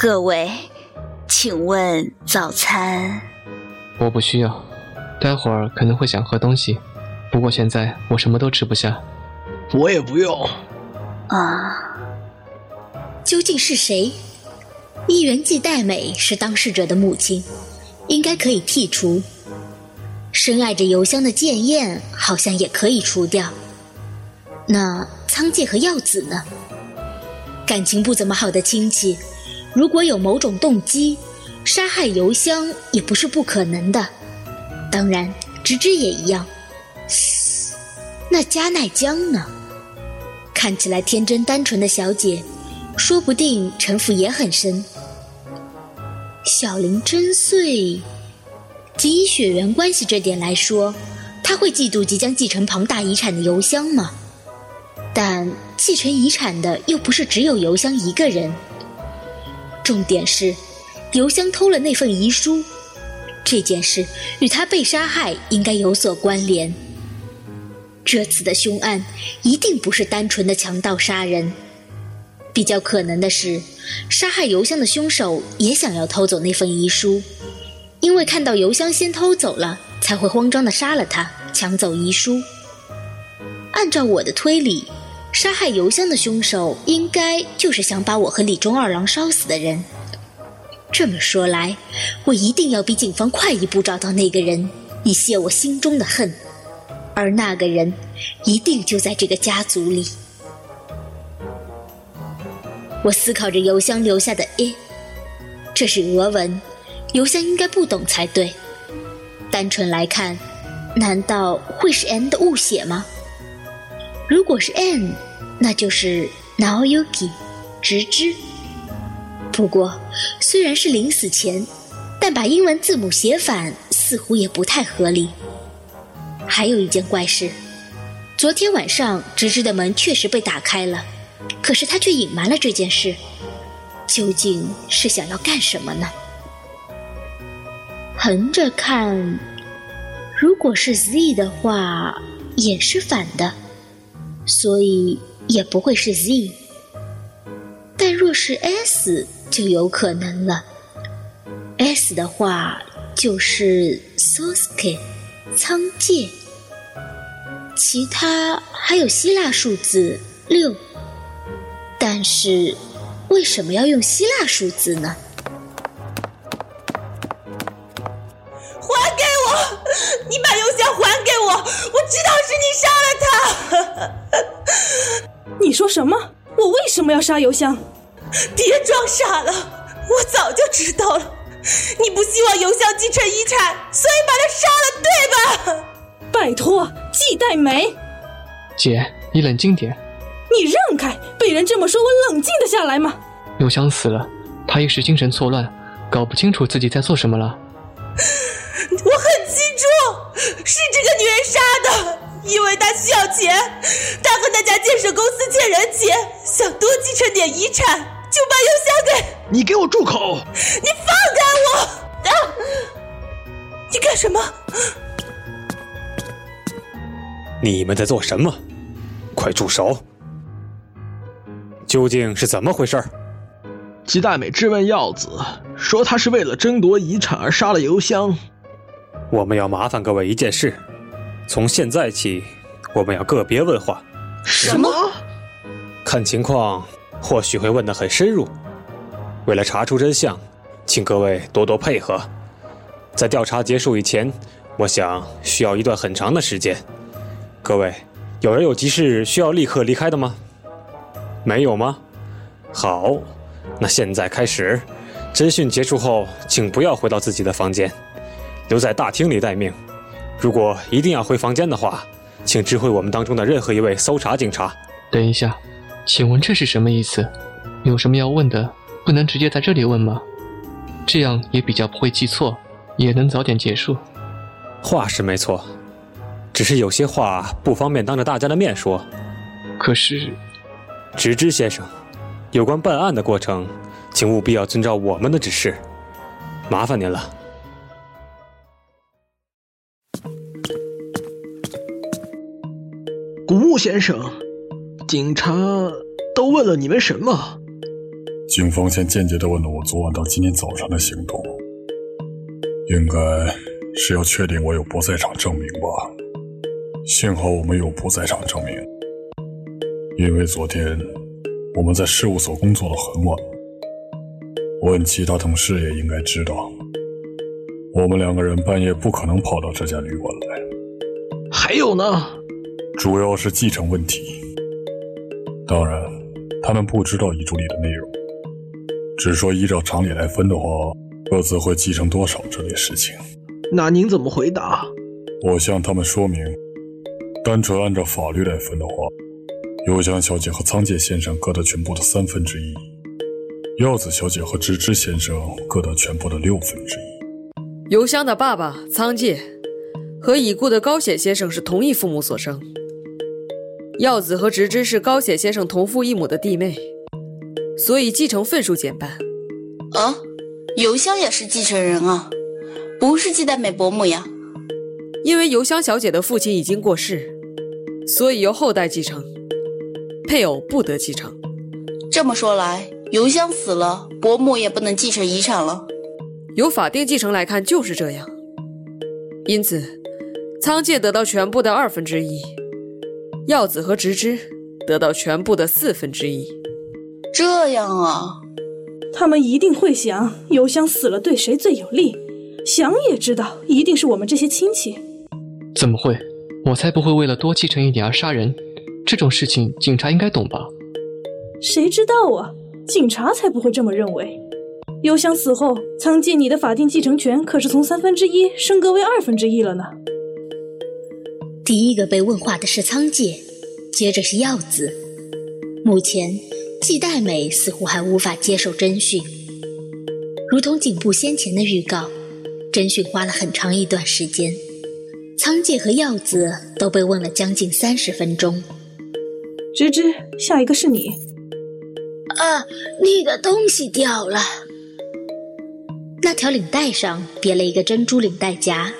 各位，请问早餐？我不需要，待会儿可能会想喝东西，不过现在我什么都吃不下。我也不用。啊，究竟是谁？伊原纪代美是当事者的母亲，应该可以剔除。深爱着油香的剑彦好像也可以除掉。那仓介和耀子呢？感情不怎么好的亲戚，如果有某种动机，杀害油香也不是不可能的。当然，直之也一样。那加奈江呢？看起来天真单纯的小姐，说不定城府也很深。小林真穗，仅以血缘关系这点来说，他会嫉妒即将继承庞大遗产的油香吗？但继承遗产的又不是只有油香一个人。重点是，油香偷了那份遗书，这件事与他被杀害应该有所关联。这次的凶案一定不是单纯的强盗杀人，比较可能的是，杀害油箱的凶手也想要偷走那份遗书，因为看到油箱先偷走了，才会慌张的杀了他，抢走遗书。按照我的推理。杀害油香的凶手应该就是想把我和李忠二郎烧死的人。这么说来，我一定要比警方快一步找到那个人，以泄我心中的恨。而那个人一定就在这个家族里。我思考着油香留下的 “a”，这是俄文，油香应该不懂才对。单纯来看，难道会是 “n” 的误写吗？如果是 N，那就是 Naoyuki，直之。不过，虽然是临死前，但把英文字母写反，似乎也不太合理。还有一件怪事，昨天晚上直之的门确实被打开了，可是他却隐瞒了这件事，究竟是想要干什么呢？横着看，如果是 Z 的话，也是反的。所以也不会是 Z，但若是 S 就有可能了。S 的话就是 Soske，仓介。其他还有希腊数字六，但是为什么要用希腊数字呢？杀邮香？别装傻了，我早就知道了。你不希望邮香继承遗产，所以把他杀了，对吧？拜托，季代梅，姐，你冷静点。你让开！被人这么说，我冷静得下来吗？邮香死了，他一时精神错乱，搞不清楚自己在做什么了。我很清楚，是这个女人杀的。因为他需要钱，他和那家建设公司欠人钱，想多继承点遗产，就把邮箱给……你给我住口！你放开我！啊！你干什么？你们在做什么？快住手！究竟是怎么回事？吉大美质问耀子，说他是为了争夺遗产而杀了邮箱。我们要麻烦各位一件事。从现在起，我们要个别问话。什么？看情况，或许会问得很深入。为了查出真相，请各位多多配合。在调查结束以前，我想需要一段很长的时间。各位，有人有急事需要立刻离开的吗？没有吗？好，那现在开始。侦讯结束后，请不要回到自己的房间，留在大厅里待命。如果一定要回房间的话，请知会我们当中的任何一位搜查警察。等一下，请问这是什么意思？有什么要问的，不能直接在这里问吗？这样也比较不会记错，也能早点结束。话是没错，只是有些话不方便当着大家的面说。可是，直之先生，有关办案的过程，请务必要遵照我们的指示，麻烦您了。木先生，警察都问了你们什么？警方先间接的问了我昨晚到今天早上的行动，应该是要确定我有不在场证明吧。幸好我们有不在场证明，因为昨天我们在事务所工作了很晚。问其他同事也应该知道，我们两个人半夜不可能跑到这家旅馆来。还有呢，主要是继承问题。当然，他们不知道遗嘱里的内容，只说依照常理来分的话，各自会继承多少这类事情。那您怎么回答？我向他们说明，单纯按照法律来分的话，邮香小姐和仓介先生各得全部的三分之一。耀子小姐和芝芝先生各得全部的六分之一。邮香的爸爸仓介和已故的高显先生是同一父母所生。耀子和直之是高显先生同父异母的弟妹，所以继承份数减半。啊，邮香也是继承人啊，不是季代美伯母呀。因为邮香小姐的父亲已经过世，所以由后代继承，配偶不得继承。这么说来。邮香死了，伯母也不能继承遗产了。由法定继承来看，就是这样。因此，仓介得到全部的二分之一，耀子和直之得到全部的四分之一。这样啊，他们一定会想邮箱死了对谁最有利，想也知道一定是我们这些亲戚。怎么会？我才不会为了多继承一点而杀人。这种事情，警察应该懂吧？谁知道啊？警察才不会这么认为。邮箱死后，仓介你的法定继承权可是从三分之一升格为二分之一了呢。第一个被问话的是仓介，接着是耀子。目前，季代美似乎还无法接受侦讯。如同警部先前的预告，侦讯花了很长一段时间，仓介和耀子都被问了将近三十分钟。芝芝，下一个是你。啊，你的东西掉了。那条领带上别了一个珍珠领带夹，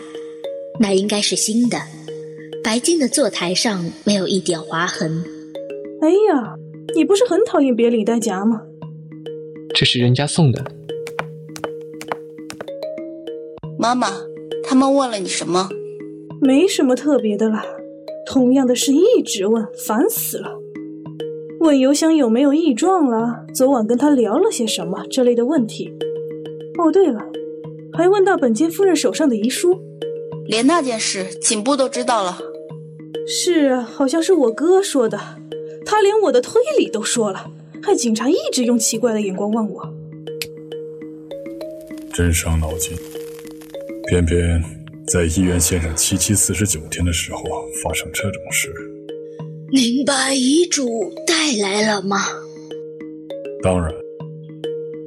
那应该是新的。白金的坐台上没有一点划痕。哎呀，你不是很讨厌别领带夹吗？这是人家送的。妈妈，他们问了你什么？没什么特别的啦，同样的事一直问，烦死了。问邮箱有没有异状了？昨晚跟他聊了些什么这类的问题。哦，对了，还问到本间夫人手上的遗书，连那件事警部都知道了。是啊，好像是我哥说的，他连我的推理都说了，害警察一直用奇怪的眼光望我。真伤脑筋，偏偏在医院线上七七四十九天的时候发生这种事。您把遗嘱带来了吗？当然，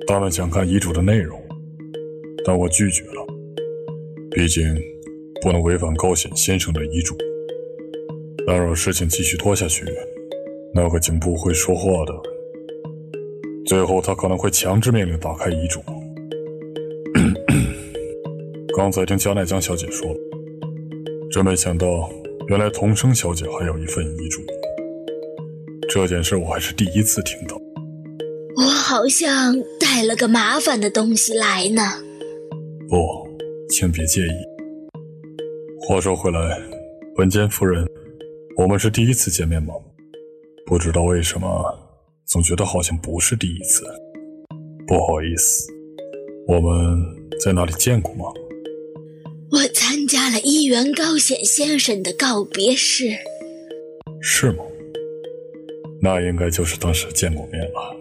他们想看遗嘱的内容，但我拒绝了。毕竟不能违反高显先生的遗嘱。但若事情继续拖下去，那个警部会说话的。最后他可能会强制命令打开遗嘱。刚才听加奈江小姐说，真没想到。原来童生小姐还有一份遗嘱，这件事我还是第一次听到。我好像带了个麻烦的东西来呢。不，请别介意。话说回来，本间夫人，我们是第一次见面吗？不知道为什么，总觉得好像不是第一次。不好意思，我们在哪里见过吗？我参加了一元高显先生的告别式，是吗？那应该就是当时见过面了。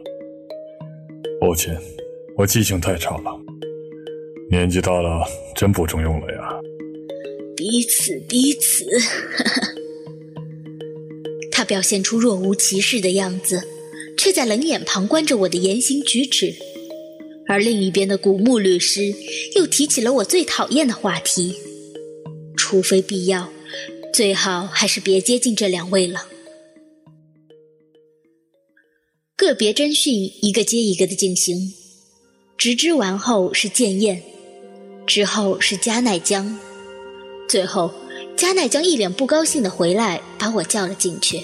抱歉，我记性太差了，年纪大了真不中用了呀。彼此彼此，他表现出若无其事的样子，却在冷眼旁观着我的言行举止。而另一边的古木律师又提起了我最讨厌的话题，除非必要，最好还是别接近这两位了。个别侦讯一个接一个的进行，直至完后是建彦，之后是加奈江，最后加奈将一脸不高兴的回来，把我叫了进去。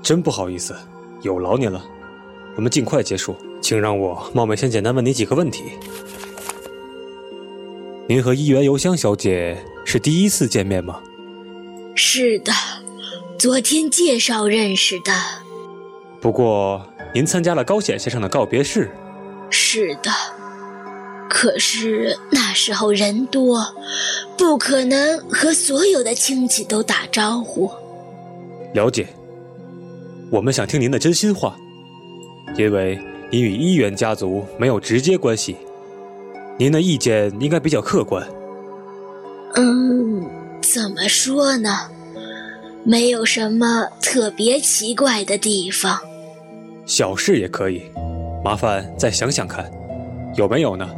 真不好意思，有劳您了。我们尽快结束，请让我冒昧先简单问你几个问题。您和伊原由香小姐是第一次见面吗？是的，昨天介绍认识的。不过您参加了高显先生的告别式。是的，可是那时候人多，不可能和所有的亲戚都打招呼。了解。我们想听您的真心话，因为您与一元家族没有直接关系，您的意见应该比较客观。嗯，怎么说呢？没有什么特别奇怪的地方。小事也可以，麻烦再想想看，有没有呢？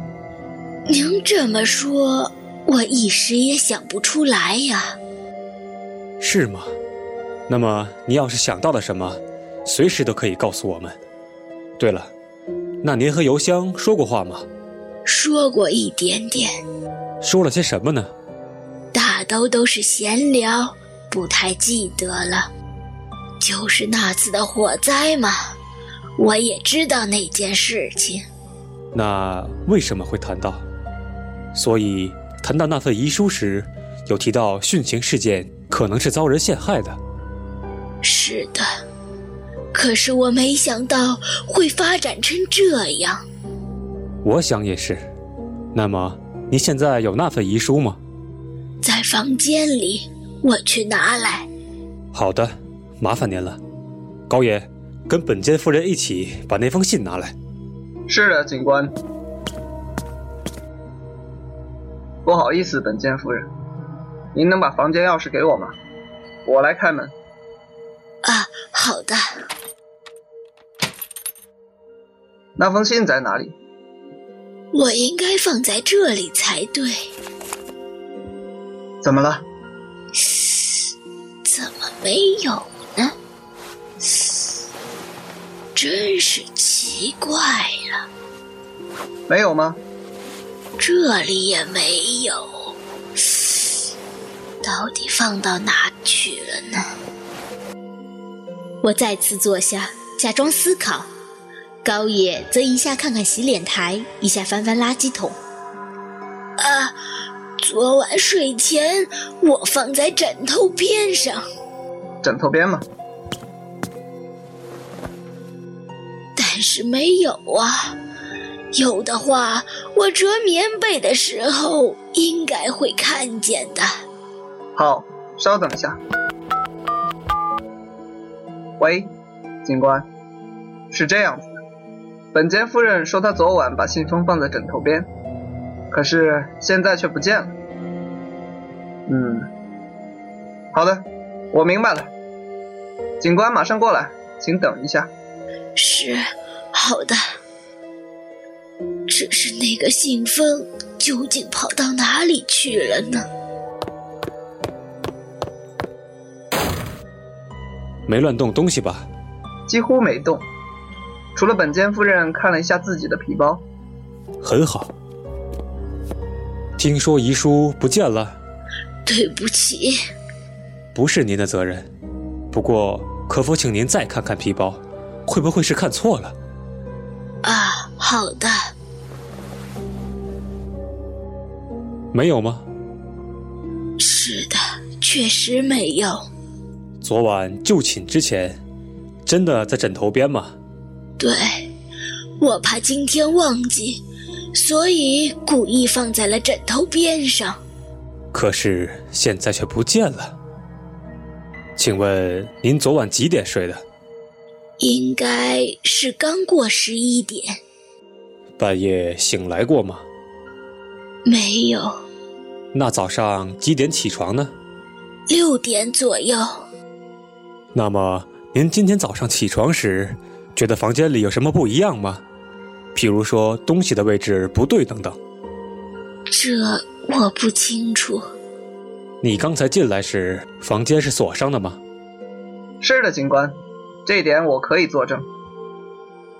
您这么说，我一时也想不出来呀。是吗？那么你要是想到了什么，随时都可以告诉我们。对了，那您和邮箱说过话吗？说过一点点。说了些什么呢？大都都是闲聊，不太记得了。就是那次的火灾嘛，我也知道那件事情。那为什么会谈到？所以谈到那份遗书时，有提到殉情事件可能是遭人陷害的。是的，可是我没想到会发展成这样。我想也是。那么，你现在有那份遗书吗？在房间里，我去拿来。好的，麻烦您了。高爷，跟本间夫人一起把那封信拿来。是的，警官。不好意思，本间夫人，您能把房间钥匙给我吗？我来开门。啊，好的。那封信在哪里？我应该放在这里才对。怎么了？怎么没有呢？真是奇怪了。没有吗？这里也没有。到底放到哪去了呢？我再次坐下，假装思考。高野则一下看看洗脸台，一下翻翻垃圾桶。啊，昨晚睡前我放在枕头边上。枕头边吗？但是没有啊。有的话，我折棉被的时候应该会看见的。好，稍等一下。喂，警官，是这样子的，本间夫人说她昨晚把信封放在枕头边，可是现在却不见了。嗯，好的，我明白了。警官马上过来，请等一下。是，好的。只是那个信封究竟跑到哪里去了呢？没乱动东西吧？几乎没动，除了本间夫人看了一下自己的皮包。很好。听说遗书不见了。对不起。不是您的责任。不过，可否请您再看看皮包？会不会是看错了？啊，好的。没有吗？是的，确实没有。昨晚就寝之前，真的在枕头边吗？对，我怕今天忘记，所以故意放在了枕头边上。可是现在却不见了。请问您昨晚几点睡的？应该是刚过十一点。半夜醒来过吗？没有。那早上几点起床呢？六点左右。那么您今天早上起床时，觉得房间里有什么不一样吗？譬如说东西的位置不对等等。这我不清楚。你刚才进来时，房间是锁上的吗？是的，警官，这点我可以作证。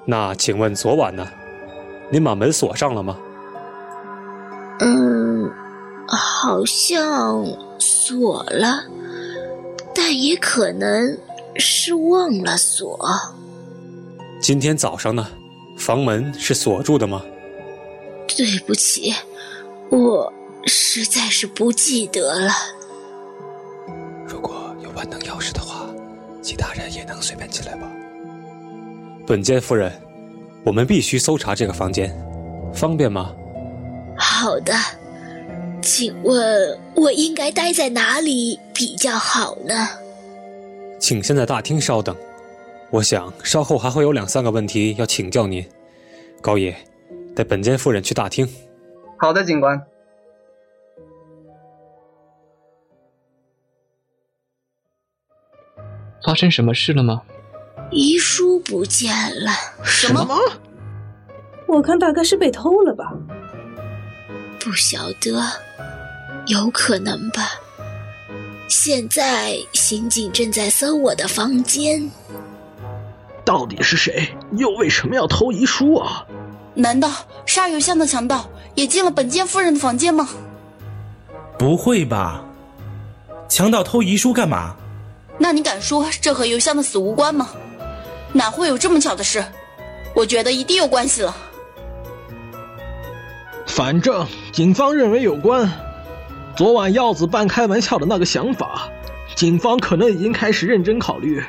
那请问昨晚呢？您把门锁上了吗？嗯，好像锁了，但也可能是忘了锁。今天早上呢？房门是锁住的吗？对不起，我实在是不记得了。如果有万能钥匙的话，其他人也能随便进来吧。本间夫人，我们必须搜查这个房间，方便吗？好的，请问我应该待在哪里比较好呢？请先在大厅稍等。我想稍后还会有两三个问题要请教您，高野，带本间夫人去大厅。好的，警官。发生什么事了吗？遗书不见了。什么？我看大概是被偷了吧。不晓得，有可能吧。现在刑警正在搜我的房间。到底是谁？又为什么要偷遗书啊？难道杀邮箱的强盗也进了本间夫人的房间吗？不会吧？强盗偷遗书干嘛？那你敢说这和邮箱的死无关吗？哪会有这么巧的事？我觉得一定有关系了。反正警方认为有关。昨晚耀子半开玩笑的那个想法，警方可能已经开始认真考虑。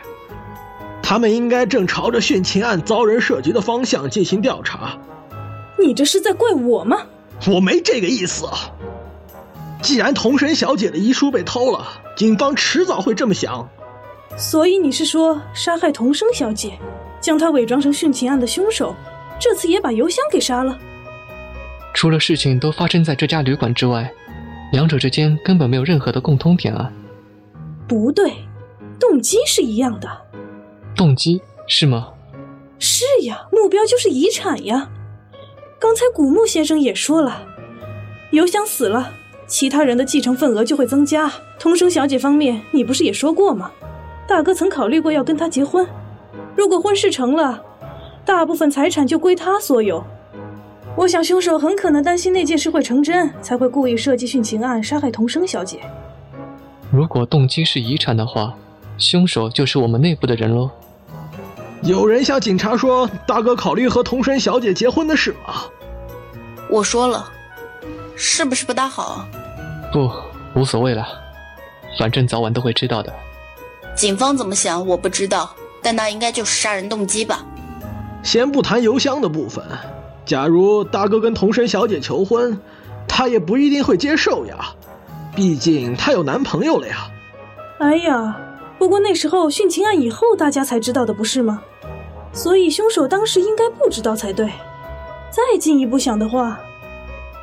他们应该正朝着殉情案遭人设局的方向进行调查。你这是在怪我吗？我没这个意思。既然童神小姐的遗书被偷了，警方迟早会这么想。所以你是说，杀害童生小姐，将她伪装成殉情案的凶手，这次也把邮箱给杀了？除了事情都发生在这家旅馆之外，两者之间根本没有任何的共通点啊！不对，动机是一样的。动机是吗？是呀，目标就是遗产呀。刚才古木先生也说了，邮箱死了，其他人的继承份额就会增加。童生小姐方面，你不是也说过吗？大哥曾考虑过要跟她结婚，如果婚事成了，大部分财产就归她所有。我想凶手很可能担心那件事会成真，才会故意设计殉情案杀害童生小姐。如果动机是遗产的话，凶手就是我们内部的人喽。有人向警察说大哥考虑和童生小姐结婚的事吗？我说了，是不是不大好？不，无所谓了，反正早晚都会知道的。警方怎么想我不知道，但那应该就是杀人动机吧。先不谈邮箱的部分，假如大哥跟童生小姐求婚，她也不一定会接受呀，毕竟她有男朋友了呀。哎呀，不过那时候殉情案以后大家才知道的，不是吗？所以凶手当时应该不知道才对。再进一步想的话，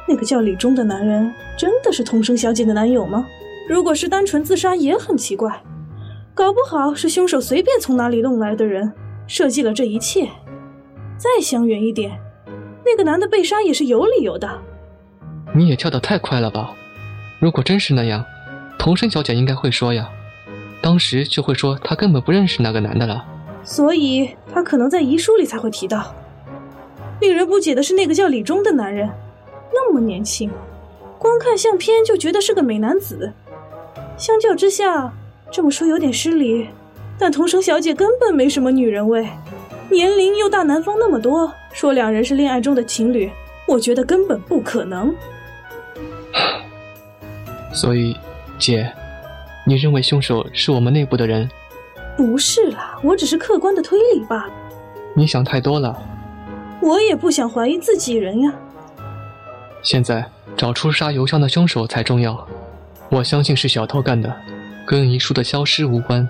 那个叫李忠的男人真的是童生小姐的男友吗？如果是单纯自杀也很奇怪，搞不好是凶手随便从哪里弄来的人设计了这一切。再想远一点，那个男的被杀也是有理由的。你也跳得太快了吧？如果真是那样，童生小姐应该会说呀，当时就会说她根本不认识那个男的了。所以她可能在遗书里才会提到。令人不解的是，那个叫李忠的男人，那么年轻，光看相片就觉得是个美男子。相较之下，这么说有点失礼，但童生小姐根本没什么女人味，年龄又大男方那么多，说两人是恋爱中的情侣，我觉得根本不可能。所以，姐，你认为凶手是我们内部的人？不是啦，我只是客观的推理罢了。你想太多了。我也不想怀疑自己人呀。现在找出杀邮箱的凶手才重要。我相信是小偷干的，跟遗书的消失无关。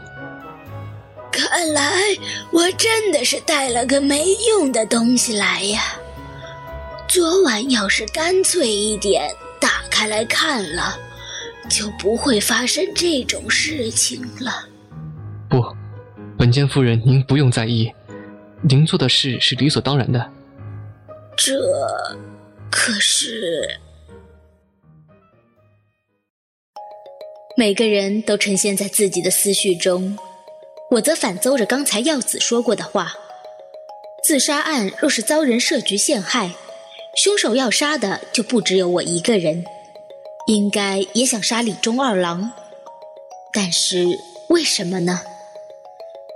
看来我真的是带了个没用的东西来呀。昨晚要是干脆一点，打开来看了，就不会发生这种事情了。不，本间夫人，您不用在意，您做的事是理所当然的。这可是每个人都沉陷在自己的思绪中，我则反奏着刚才耀子说过的话，自杀案若是遭人设局陷害，凶手要杀的就不只有我一个人。应该也想杀李忠二郎，但是为什么呢？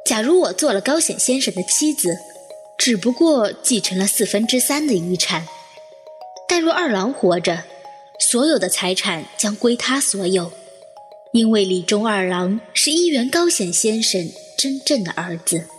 假如我做了高显先生的妻子，只不过继承了四分之三的遗产。但若二郎活着，所有的财产将归他所有。因为李忠二郎是一元高显先生真正的儿子。